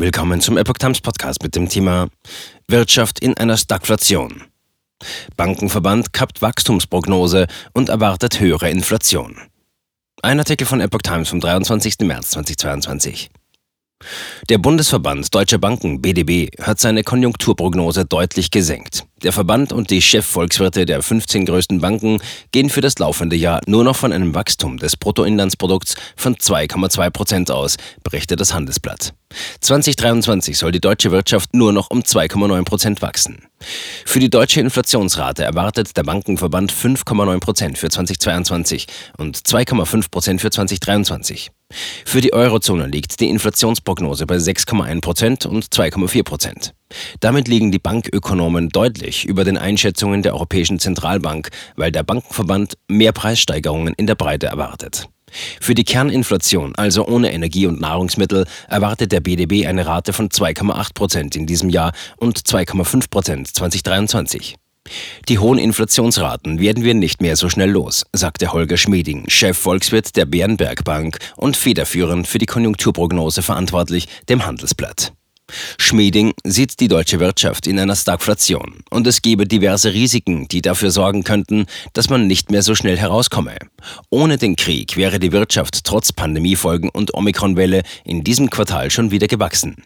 Willkommen zum Epoch Times Podcast mit dem Thema Wirtschaft in einer Stagflation. Bankenverband kappt Wachstumsprognose und erwartet höhere Inflation. Ein Artikel von Epoch Times vom 23. März 2022. Der Bundesverband Deutscher Banken BDB hat seine Konjunkturprognose deutlich gesenkt. Der Verband und die Chefvolkswirte der 15 größten Banken gehen für das laufende Jahr nur noch von einem Wachstum des Bruttoinlandsprodukts von 2,2 Prozent aus, berichtet das Handelsblatt. 2023 soll die deutsche Wirtschaft nur noch um 2,9 Prozent wachsen. Für die deutsche Inflationsrate erwartet der Bankenverband 5,9 Prozent für 2022 und 2,5 Prozent für 2023. Für die Eurozone liegt die Inflationsprognose bei 6,1 Prozent und 2,4 Prozent. Damit liegen die Bankökonomen deutlich über den Einschätzungen der Europäischen Zentralbank, weil der Bankenverband mehr Preissteigerungen in der Breite erwartet. Für die Kerninflation, also ohne Energie und Nahrungsmittel, erwartet der BDB eine Rate von 2,8 Prozent in diesem Jahr und 2,5 Prozent 2023. Die hohen Inflationsraten werden wir nicht mehr so schnell los, sagte Holger Schmieding, Chef Volkswirt der Bärenberg Bank und federführend für die Konjunkturprognose verantwortlich, dem Handelsblatt. Schmieding sieht die deutsche Wirtschaft in einer Stagflation und es gebe diverse Risiken, die dafür sorgen könnten, dass man nicht mehr so schnell herauskomme. Ohne den Krieg wäre die Wirtschaft trotz Pandemiefolgen und Omikronwelle in diesem Quartal schon wieder gewachsen.